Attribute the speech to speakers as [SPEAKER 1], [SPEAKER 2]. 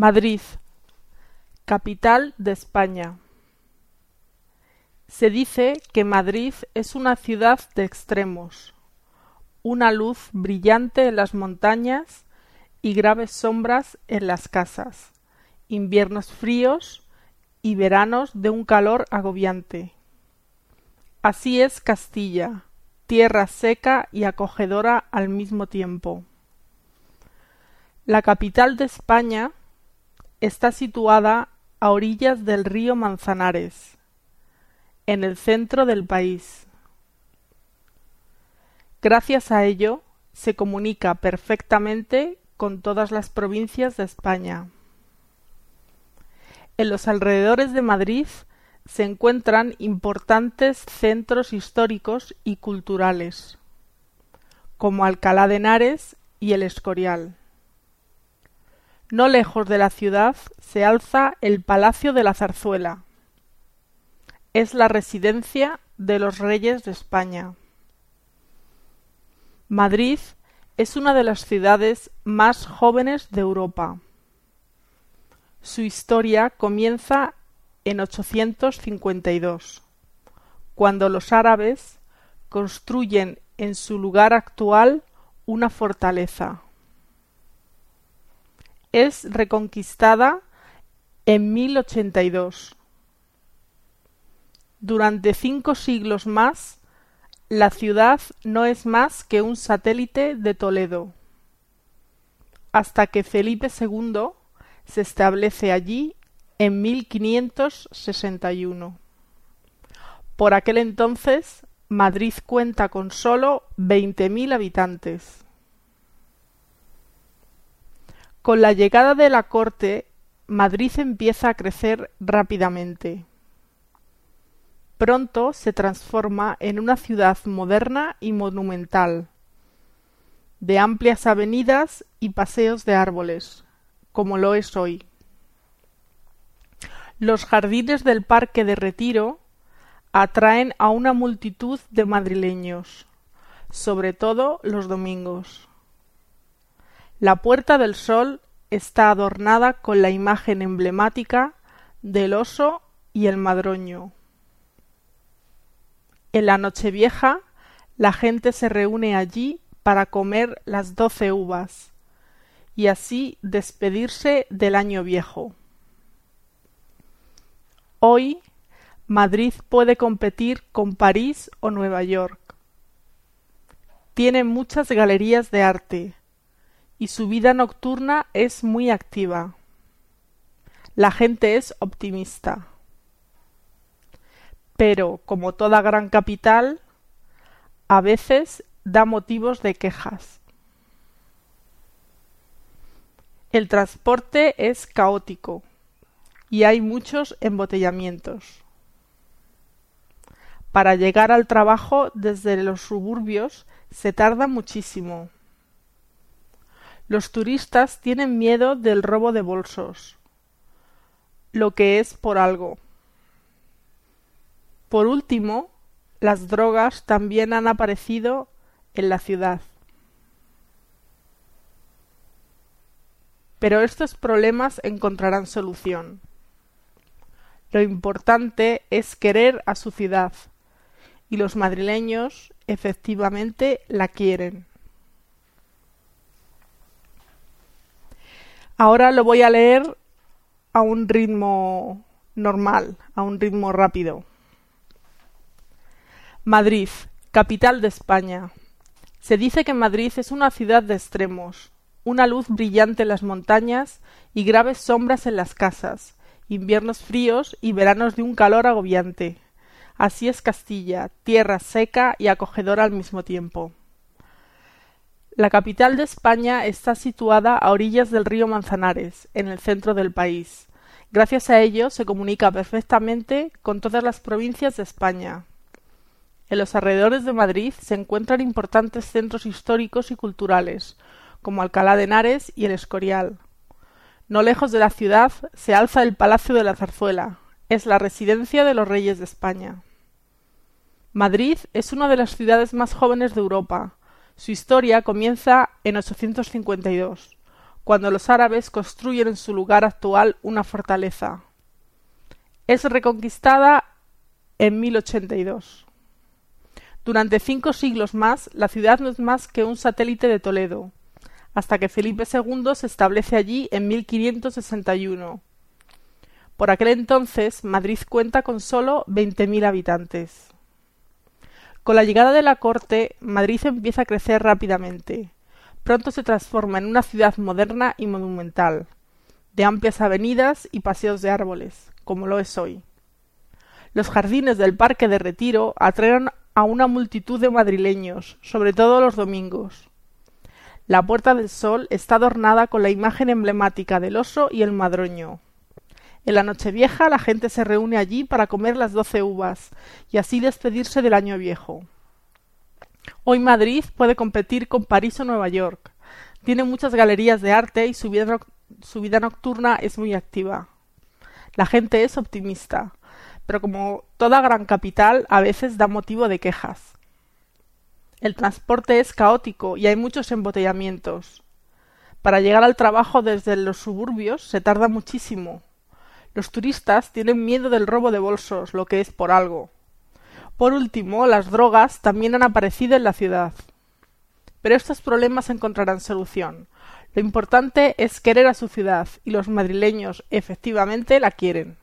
[SPEAKER 1] Madrid, capital de España. Se dice que Madrid es una ciudad de extremos, una luz brillante en las montañas y graves sombras en las casas, inviernos fríos y veranos de un calor agobiante. Así es Castilla, tierra seca y acogedora al mismo tiempo. La capital de España Está situada a orillas del río Manzanares, en el centro del país. Gracias a ello se comunica perfectamente con todas las provincias de España. En los alrededores de Madrid se encuentran importantes centros históricos y culturales, como Alcalá de Henares y El Escorial. No lejos de la ciudad se alza el Palacio de la Zarzuela. Es la residencia de los reyes de España. Madrid es una de las ciudades más jóvenes de Europa. Su historia comienza en 852, cuando los árabes construyen en su lugar actual una fortaleza es reconquistada en 1082. Durante cinco siglos más, la ciudad no es más que un satélite de Toledo, hasta que Felipe II se establece allí en 1561. Por aquel entonces, Madrid cuenta con veinte mil habitantes. Con la llegada de la corte, Madrid empieza a crecer rápidamente. Pronto se transforma en una ciudad moderna y monumental, de amplias avenidas y paseos de árboles, como lo es hoy. Los jardines del Parque de Retiro atraen a una multitud de madrileños, sobre todo los domingos. La Puerta del Sol está adornada con la imagen emblemática del oso y el madroño. En la Nochevieja la gente se reúne allí para comer las doce uvas y así despedirse del año viejo. Hoy Madrid puede competir con París o Nueva York. Tiene muchas galerías de arte, y su vida nocturna es muy activa. La gente es optimista. Pero, como toda gran capital, a veces da motivos de quejas. El transporte es caótico y hay muchos embotellamientos. Para llegar al trabajo desde los suburbios se tarda muchísimo. Los turistas tienen miedo del robo de bolsos, lo que es por algo. Por último, las drogas también han aparecido en la ciudad. Pero estos problemas encontrarán solución. Lo importante es querer a su ciudad, y los madrileños efectivamente la quieren. Ahora lo voy a leer a un ritmo normal, a un ritmo rápido. Madrid, capital de España. Se dice que Madrid es una ciudad de extremos, una luz brillante en las montañas y graves sombras en las casas, inviernos fríos y veranos de un calor agobiante. Así es Castilla, tierra seca y acogedora al mismo tiempo. La capital de España está situada a orillas del río Manzanares, en el centro del país. Gracias a ello se comunica perfectamente con todas las provincias de España. En los alrededores de Madrid se encuentran importantes centros históricos y culturales, como Alcalá de Henares y El Escorial. No lejos de la ciudad se alza el Palacio de la Zarzuela. Es la residencia de los reyes de España. Madrid es una de las ciudades más jóvenes de Europa, su historia comienza en 852, cuando los árabes construyen en su lugar actual una fortaleza. Es reconquistada en 1082. Durante cinco siglos más, la ciudad no es más que un satélite de Toledo, hasta que Felipe II se establece allí en 1561. Por aquel entonces, Madrid cuenta con veinte mil habitantes. Con la llegada de la corte, Madrid empieza a crecer rápidamente. Pronto se transforma en una ciudad moderna y monumental, de amplias avenidas y paseos de árboles, como lo es hoy. Los jardines del Parque de Retiro atraen a una multitud de madrileños, sobre todo los domingos. La Puerta del Sol está adornada con la imagen emblemática del oso y el madroño. En la Nochevieja la gente se reúne allí para comer las doce uvas y así despedirse del año viejo. Hoy Madrid puede competir con París o Nueva York. Tiene muchas galerías de arte y su vida, su vida nocturna es muy activa. La gente es optimista, pero como toda gran capital a veces da motivo de quejas. El transporte es caótico y hay muchos embotellamientos. Para llegar al trabajo desde los suburbios se tarda muchísimo. Los turistas tienen miedo del robo de bolsos, lo que es por algo. Por último, las drogas también han aparecido en la ciudad. Pero estos problemas encontrarán solución. Lo importante es querer a su ciudad, y los madrileños efectivamente la quieren.